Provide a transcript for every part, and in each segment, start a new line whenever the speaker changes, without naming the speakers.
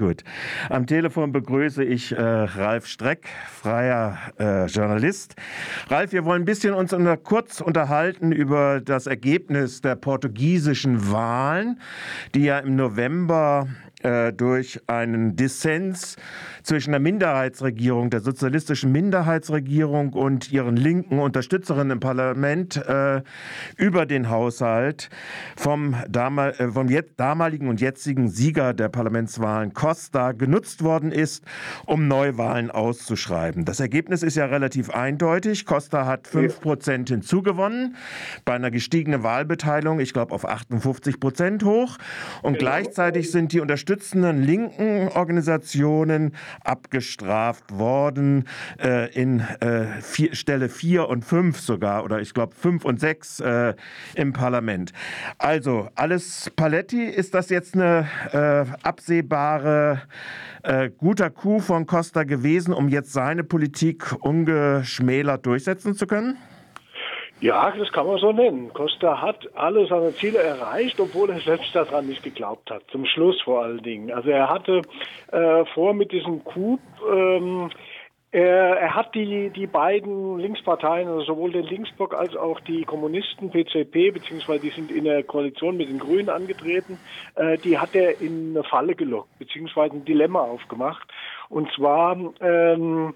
Gut. Am Telefon begrüße ich äh, Ralf Streck, freier äh, Journalist. Ralf, wir wollen ein bisschen uns unter, kurz unterhalten über das Ergebnis der portugiesischen Wahlen, die ja im November äh, durch einen Dissens zwischen der Minderheitsregierung, der sozialistischen Minderheitsregierung und ihren linken Unterstützerinnen im Parlament äh, über den Haushalt vom, damal, äh, vom damaligen und jetzigen Sieger der Parlamentswahlen Costa genutzt worden ist, um Neuwahlen auszuschreiben. Das Ergebnis ist ja relativ eindeutig. Costa hat 5% hinzugewonnen bei einer gestiegenen Wahlbeteiligung, ich glaube auf 58 Prozent hoch. Und genau. gleichzeitig sind die Unterstützerinnen unterstützenden linken Organisationen abgestraft worden äh, in äh, vier, Stelle 4 und 5 sogar oder ich glaube 5 und 6 äh, im Parlament. Also alles Paletti, ist das jetzt eine äh, absehbare äh, guter Coup von Costa gewesen, um jetzt seine Politik ungeschmälert durchsetzen zu können?
Ja, das kann man so nennen. Costa hat alle seine Ziele erreicht, obwohl er selbst daran nicht geglaubt hat. Zum Schluss vor allen Dingen. Also er hatte äh, vor mit diesem Coup, ähm, er, er, hat die, die beiden Linksparteien, also sowohl den Linksblock als auch die Kommunisten, PCP, beziehungsweise die sind in der Koalition mit den Grünen angetreten, äh, die hat er in eine Falle gelockt, beziehungsweise ein Dilemma aufgemacht. Und zwar ähm,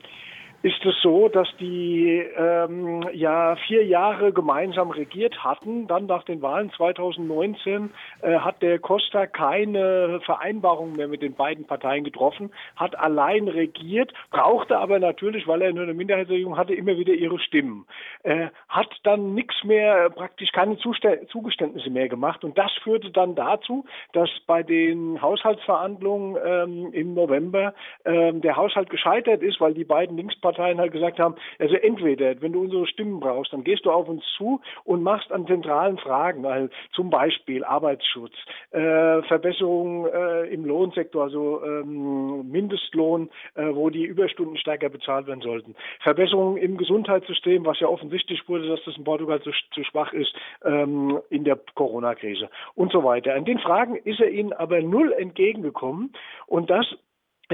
ist es so, dass die ähm, ja vier Jahre gemeinsam regiert hatten. Dann nach den Wahlen 2019 äh, hat der Costa keine Vereinbarung mehr mit den beiden Parteien getroffen, hat allein regiert, brauchte aber natürlich, weil er nur eine Minderheitsregierung hatte, immer wieder ihre Stimmen. Äh, hat dann nichts mehr, praktisch keine Zugeständnisse mehr gemacht. Und das führte dann dazu, dass bei den Haushaltsverhandlungen ähm, im November ähm, der Haushalt gescheitert ist, weil die beiden Linksparteien Parteien halt gesagt haben, also entweder, wenn du unsere Stimmen brauchst, dann gehst du auf uns zu und machst an zentralen Fragen, also zum Beispiel Arbeitsschutz, äh, Verbesserungen äh, im Lohnsektor, also ähm, Mindestlohn, äh, wo die Überstunden stärker bezahlt werden sollten, Verbesserungen im Gesundheitssystem, was ja offensichtlich wurde, dass das in Portugal zu, zu schwach ist ähm, in der Corona-Krise und so weiter. An den Fragen ist er ihnen aber null entgegengekommen und das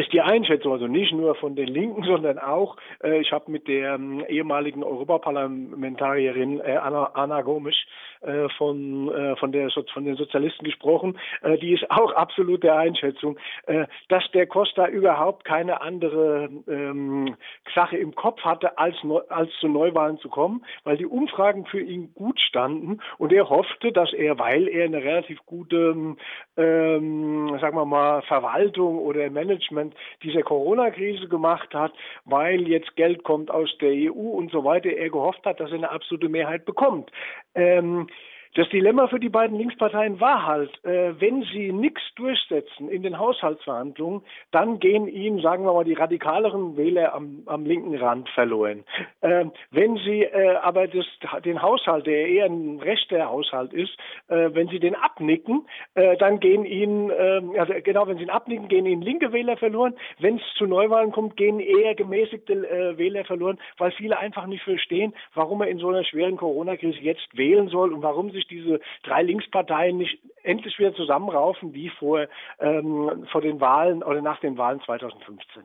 ist die Einschätzung, also nicht nur von den Linken, sondern auch, äh, ich habe mit der ähm, ehemaligen Europaparlamentarierin äh, Anna, Anna Gomes äh, von, äh, von, der, von den Sozialisten gesprochen, äh, die ist auch absolut der Einschätzung, äh, dass der Costa überhaupt keine andere ähm, Sache im Kopf hatte, als, als zu Neuwahlen zu kommen, weil die Umfragen für ihn gut standen und er hoffte, dass er, weil er eine relativ gute, ähm, sagen wir mal, Verwaltung oder Management dieser Corona-Krise gemacht hat, weil jetzt Geld kommt aus der EU und so weiter, er gehofft hat, dass er eine absolute Mehrheit bekommt. Ähm, das Dilemma für die beiden Linksparteien war halt, äh, wenn sie nichts durchsetzen in den Haushaltsverhandlungen, dann gehen ihnen, sagen wir mal, die radikaleren Wähler am, am linken Rand verloren. Äh, wenn sie äh, aber das, den Haushalt, der eher ein rechter Haushalt ist, äh, wenn sie den abnicken, dann gehen ihnen, ähm, also genau, wenn sie ihn abnicken, gehen ihnen linke Wähler verloren. Wenn es zu Neuwahlen kommt, gehen eher gemäßigte äh, Wähler verloren, weil viele einfach nicht verstehen, warum er in so einer schweren Corona-Krise jetzt wählen soll und warum sie sich diese drei Linksparteien nicht endlich wieder zusammenraufen wie vor, ähm, vor den Wahlen oder nach den Wahlen 2015.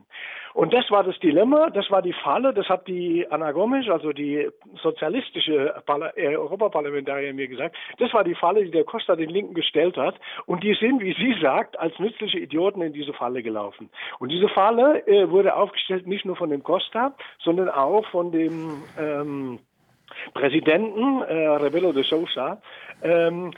Und das war das Dilemma, das war die Falle, das hat die Anna Gomes, also die sozialistische äh, Europaparlamentarierin mir gesagt, das war die Falle, die der Costa den Linken gestellt hat und die sind, wie sie sagt, als nützliche Idioten in diese Falle gelaufen. Und diese Falle äh, wurde aufgestellt nicht nur von dem Costa, sondern auch von dem ähm, Präsidenten äh, Rebelo de Sousa, ähm,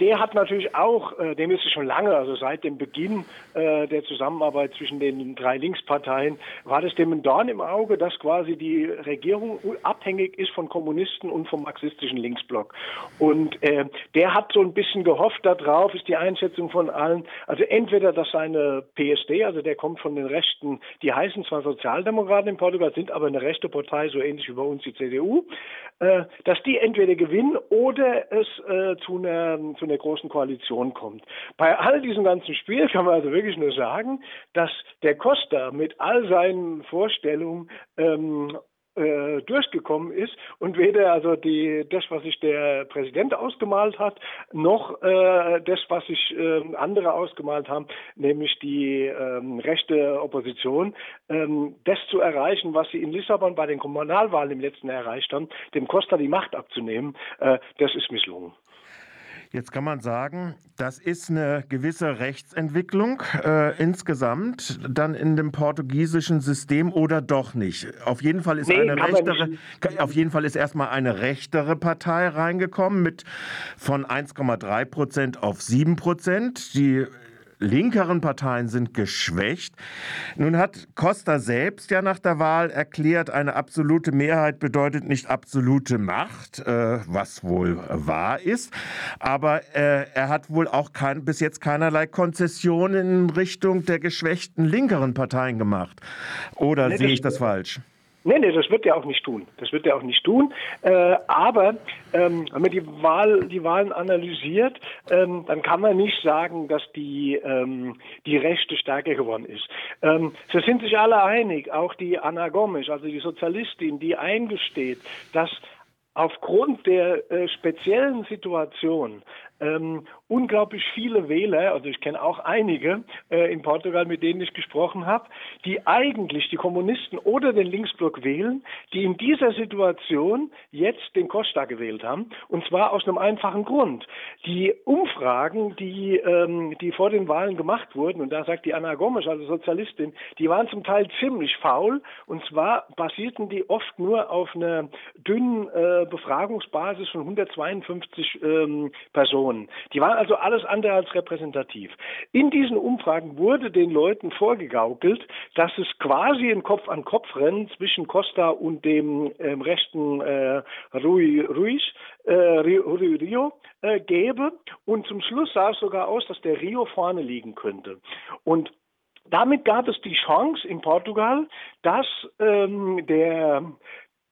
der hat natürlich auch, äh, dem ist es schon lange, also seit dem Beginn äh, der Zusammenarbeit zwischen den drei Linksparteien, war das dem ein Dorn im Auge, dass quasi die Regierung abhängig ist von Kommunisten und vom marxistischen Linksblock. Und äh, der hat so ein bisschen gehofft darauf, ist die Einschätzung von allen, also entweder, dass seine PSD, also der kommt von den Rechten, die heißen zwar Sozialdemokraten in Portugal, sind aber eine rechte Partei, so ähnlich wie bei uns die CDU, äh, dass die entweder gewinnen oder es äh, zu einer zu einer großen Koalition kommt. Bei all diesem ganzen Spiel kann man also wirklich nur sagen, dass der Costa mit all seinen Vorstellungen ähm, äh, durchgekommen ist und weder also die, das, was sich der Präsident ausgemalt hat, noch äh, das, was sich äh, andere ausgemalt haben, nämlich die ähm, rechte Opposition, ähm, das zu erreichen, was sie in Lissabon bei den Kommunalwahlen im letzten Jahr erreicht haben, dem Costa die Macht abzunehmen, äh, das ist misslungen.
Jetzt kann man sagen, das ist eine gewisse Rechtsentwicklung äh, insgesamt dann in dem portugiesischen System oder doch nicht. Auf jeden Fall ist nee, eine rechtere, auf jeden Fall ist erstmal eine rechtere Partei reingekommen mit von 1,3 Prozent auf 7 Prozent. Die linkeren Parteien sind geschwächt. Nun hat Costa selbst ja nach der Wahl erklärt, eine absolute Mehrheit bedeutet nicht absolute Macht, äh, was wohl wahr ist. Aber äh, er hat wohl auch kein, bis jetzt keinerlei Konzessionen in Richtung der geschwächten linkeren Parteien gemacht. Oder nee, sehe ich das falsch?
Nee, nee, das wird er auch nicht tun. Das wird er auch nicht tun. Äh, aber ähm, wenn man die, Wahl, die Wahlen analysiert, ähm, dann kann man nicht sagen, dass die, ähm, die Rechte stärker geworden ist. Ähm, sie sind sich alle einig, auch die Anna Gomes, also die Sozialistin, die eingesteht, dass aufgrund der äh, speziellen Situation ähm, unglaublich viele Wähler, also ich kenne auch einige äh, in Portugal, mit denen ich gesprochen habe, die eigentlich die Kommunisten oder den Linksblock wählen, die in dieser Situation jetzt den Costa gewählt haben. Und zwar aus einem einfachen Grund. Die Umfragen, die, ähm, die vor den Wahlen gemacht wurden, und da sagt die Anna Gomes, also Sozialistin, die waren zum Teil ziemlich faul. Und zwar basierten die oft nur auf einer dünnen äh, Befragungsbasis von 152 ähm, Personen. Personen. Die waren also alles andere als repräsentativ. In diesen Umfragen wurde den Leuten vorgegaukelt, dass es quasi ein Kopf-an-Kopf-Rennen zwischen Costa und dem ähm, rechten äh, Rui, Ruiz, äh, Rui Rio äh, gäbe. Und zum Schluss sah es sogar aus, dass der Rio vorne liegen könnte. Und damit gab es die Chance in Portugal, dass ähm, der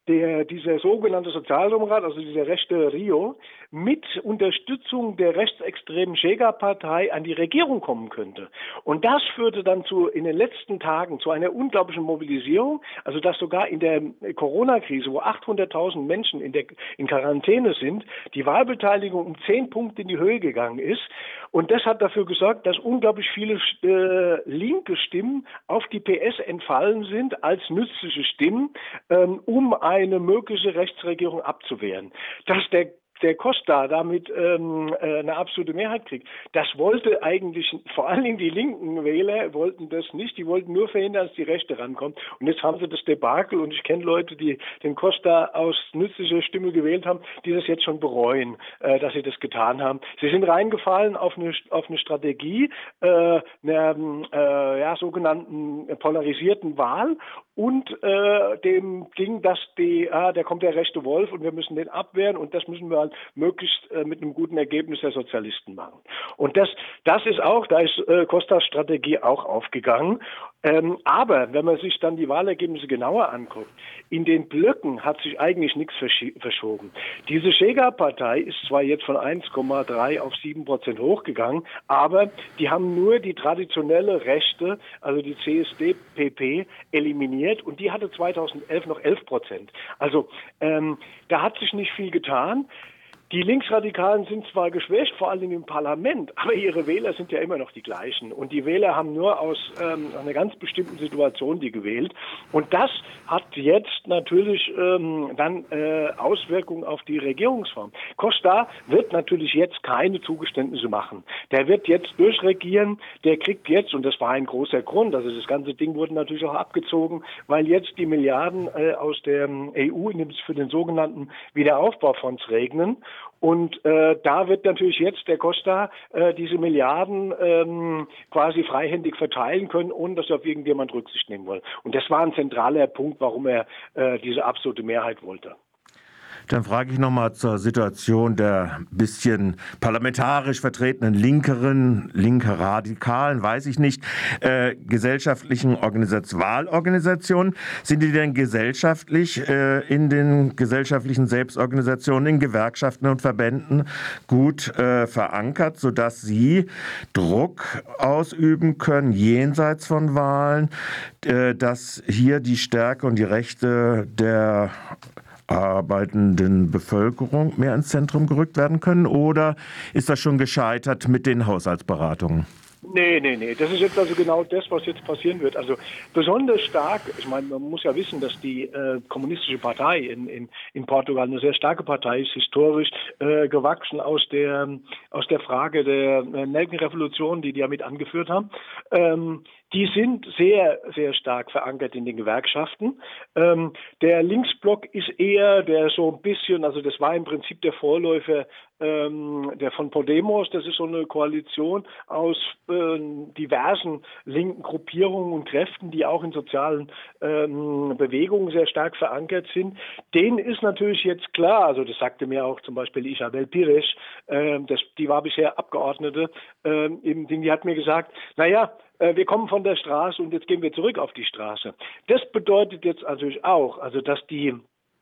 der, dieser sogenannte Sozialdemokrat, also dieser rechte Rio, mit Unterstützung der rechtsextremen Chega-Partei an die Regierung kommen könnte. Und das führte dann zu, in den letzten Tagen zu einer unglaublichen Mobilisierung, also dass sogar in der Corona-Krise, wo 800.000 Menschen in, der, in Quarantäne sind, die Wahlbeteiligung um zehn Punkte in die Höhe gegangen ist. Und das hat dafür gesorgt, dass unglaublich viele äh, linke Stimmen auf die PS entfallen sind als nützliche Stimmen, ähm, um eine mögliche Rechtsregierung abzuwehren. Dass der der Costa damit ähm, äh, eine absolute Mehrheit kriegt. Das wollte eigentlich, vor allen Dingen die linken Wähler wollten das nicht, die wollten nur verhindern, dass die Rechte rankommt. Und jetzt haben sie das Debakel und ich kenne Leute, die den Costa aus nützlicher Stimme gewählt haben, die das jetzt schon bereuen, äh, dass sie das getan haben. Sie sind reingefallen auf eine, auf eine Strategie äh, einer äh, ja, sogenannten polarisierten Wahl und äh, dem Ding, dass die, ah, da kommt der rechte Wolf und wir müssen den abwehren und das müssen wir halt möglichst äh, mit einem guten Ergebnis der Sozialisten machen. Und das, das ist auch, da ist äh, Costas Strategie auch aufgegangen. Ähm, aber wenn man sich dann die Wahlergebnisse genauer anguckt, in den Blöcken hat sich eigentlich nichts verschoben. Diese Chega-Partei ist zwar jetzt von 1,3 auf 7 Prozent hochgegangen, aber die haben nur die traditionelle Rechte, also die CSD-PP, eliminiert und die hatte 2011 noch 11 Prozent. Also ähm, da hat sich nicht viel getan. Die Linksradikalen sind zwar geschwächt, vor Dingen im Parlament, aber ihre Wähler sind ja immer noch die gleichen. Und die Wähler haben nur aus ähm, einer ganz bestimmten Situation die gewählt. Und das hat jetzt natürlich ähm, dann äh, Auswirkungen auf die Regierungsform. Costa wird natürlich jetzt keine Zugeständnisse machen. Der wird jetzt durchregieren, der kriegt jetzt, und das war ein großer Grund, also das ganze Ding wurde natürlich auch abgezogen, weil jetzt die Milliarden äh, aus der ähm, EU für den sogenannten Wiederaufbaufonds regnen. Und äh, da wird natürlich jetzt der Costa äh, diese Milliarden ähm, quasi freihändig verteilen können, ohne dass er auf irgendjemand Rücksicht nehmen will. Und das war ein zentraler Punkt, warum er äh, diese absolute Mehrheit wollte.
Dann frage ich nochmal zur Situation der bisschen parlamentarisch vertretenen linkeren, linke Radikalen, weiß ich nicht, äh, gesellschaftlichen Organisation, Wahlorganisationen. Sind die denn gesellschaftlich äh, in den gesellschaftlichen Selbstorganisationen, in Gewerkschaften und Verbänden gut äh, verankert, sodass sie Druck ausüben können jenseits von Wahlen, äh, dass hier die Stärke und die Rechte der arbeitenden Bevölkerung mehr ins Zentrum gerückt werden können? Oder ist das schon gescheitert mit den Haushaltsberatungen?
Nee, nee, nee. Das ist jetzt also genau das, was jetzt passieren wird. Also besonders stark, ich meine, man muss ja wissen, dass die äh, kommunistische Partei in, in, in Portugal eine sehr starke Partei ist, historisch äh, gewachsen aus der, aus der Frage der äh, Nelkenrevolution, die die ja mit angeführt haben. Ähm, die sind sehr, sehr stark verankert in den Gewerkschaften. Ähm, der Linksblock ist eher der so ein bisschen, also das war im Prinzip der Vorläufer ähm, der von Podemos, das ist so eine Koalition aus äh, diversen linken Gruppierungen und Kräften, die auch in sozialen ähm, Bewegungen sehr stark verankert sind. Denen ist natürlich jetzt klar, also das sagte mir auch zum Beispiel Isabel Pires, äh, das, die war bisher Abgeordnete äh, im Ding, die hat mir gesagt, naja, äh, wir kommen von der Straße und jetzt gehen wir zurück auf die Straße. Das bedeutet jetzt natürlich auch, also dass die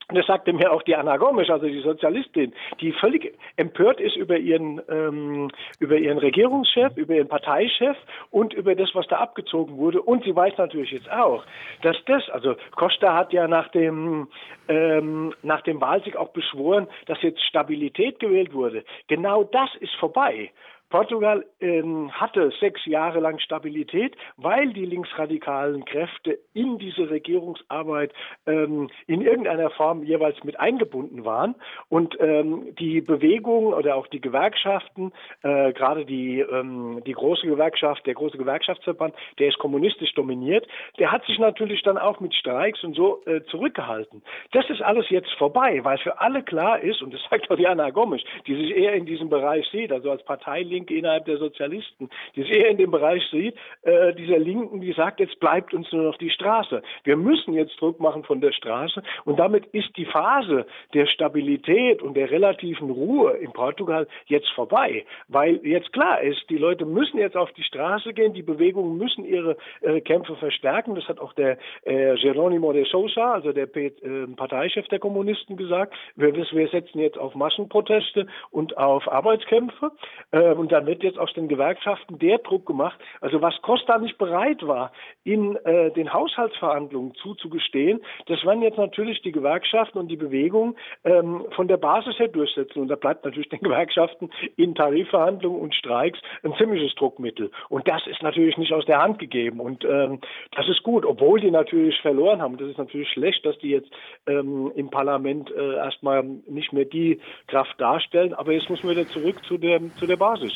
das sagte mir auch die Anna Gomes, also die Sozialistin, die völlig empört ist über ihren, ähm, über ihren Regierungschef, über ihren Parteichef und über das, was da abgezogen wurde. Und sie weiß natürlich jetzt auch, dass das, also Costa hat ja nach dem, ähm, nach dem Wahlsieg auch beschworen, dass jetzt Stabilität gewählt wurde. Genau das ist vorbei. Portugal ähm, hatte sechs Jahre lang Stabilität, weil die linksradikalen Kräfte in diese Regierungsarbeit ähm, in irgendeiner Form jeweils mit eingebunden waren. Und ähm, die Bewegung oder auch die Gewerkschaften, äh, gerade die, ähm, die große Gewerkschaft, der große Gewerkschaftsverband, der ist kommunistisch dominiert, der hat sich natürlich dann auch mit Streiks und so äh, zurückgehalten. Das ist alles jetzt vorbei, weil für alle klar ist, und das sagt auch Diana Gomes, die sich eher in diesem Bereich sieht, also als Parteilinke, Linke innerhalb der Sozialisten, die es eher in dem Bereich sieht, äh, dieser Linken, die sagt, jetzt bleibt uns nur noch die Straße. Wir müssen jetzt Druck machen von der Straße und damit ist die Phase der Stabilität und der relativen Ruhe in Portugal jetzt vorbei, weil jetzt klar ist, die Leute müssen jetzt auf die Straße gehen, die Bewegungen müssen ihre äh, Kämpfe verstärken. Das hat auch der äh, Jerónimo de Sousa, also der P äh, Parteichef der Kommunisten gesagt. Wir, wir setzen jetzt auf Massenproteste und auf Arbeitskämpfe. Äh, und dann wird jetzt aus den Gewerkschaften der Druck gemacht, also was Costa nicht bereit war, in äh, den Haushaltsverhandlungen zuzugestehen, das werden jetzt natürlich die Gewerkschaften und die Bewegung ähm, von der Basis her durchsetzen. Und da bleibt natürlich den Gewerkschaften in Tarifverhandlungen und Streiks ein ziemliches Druckmittel. Und das ist natürlich nicht aus der Hand gegeben. Und ähm, das ist gut, obwohl die natürlich verloren haben. Das ist natürlich schlecht, dass die jetzt ähm, im Parlament äh, erstmal nicht mehr die Kraft darstellen. Aber jetzt muss man wieder zurück zu der, zu der Basis.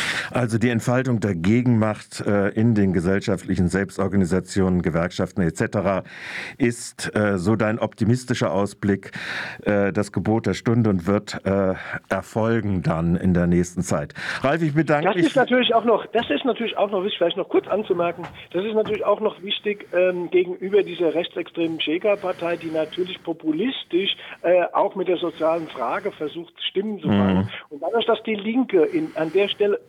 Also die Entfaltung der Gegenmacht äh, in den gesellschaftlichen Selbstorganisationen, Gewerkschaften etc. ist äh, so dein optimistischer Ausblick, äh, das Gebot der Stunde und wird erfolgen dann in der nächsten Zeit.
Ralf, ich bedanke das mich. Ist natürlich auch noch, das ist natürlich auch noch wichtig, vielleicht noch kurz anzumerken, das ist natürlich auch noch wichtig ähm, gegenüber dieser rechtsextremen Chega-Partei, die natürlich populistisch auch mit der sozialen Frage versucht, Stimmen zu machen. Mhm. Und dadurch, dass die Linke in, an der Stelle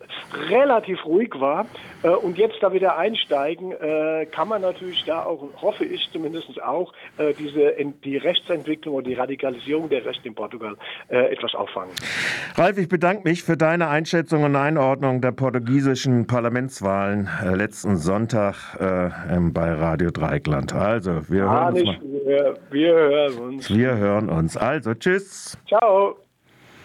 relativ ruhig war äh, und jetzt da wieder einsteigen, äh, kann man natürlich da auch, hoffe ich zumindest auch, äh, diese die Rechtsentwicklung oder die Radikalisierung der Rechte in Portugal äh, etwas auffangen.
Ralf, ich bedanke mich für deine Einschätzung und Einordnung der portugiesischen Parlamentswahlen äh, letzten Sonntag äh, bei Radio Dreigland. Also, wir hören uns. Mal. Wir, wir hören uns. Wir hören uns. Also, tschüss.
Ciao.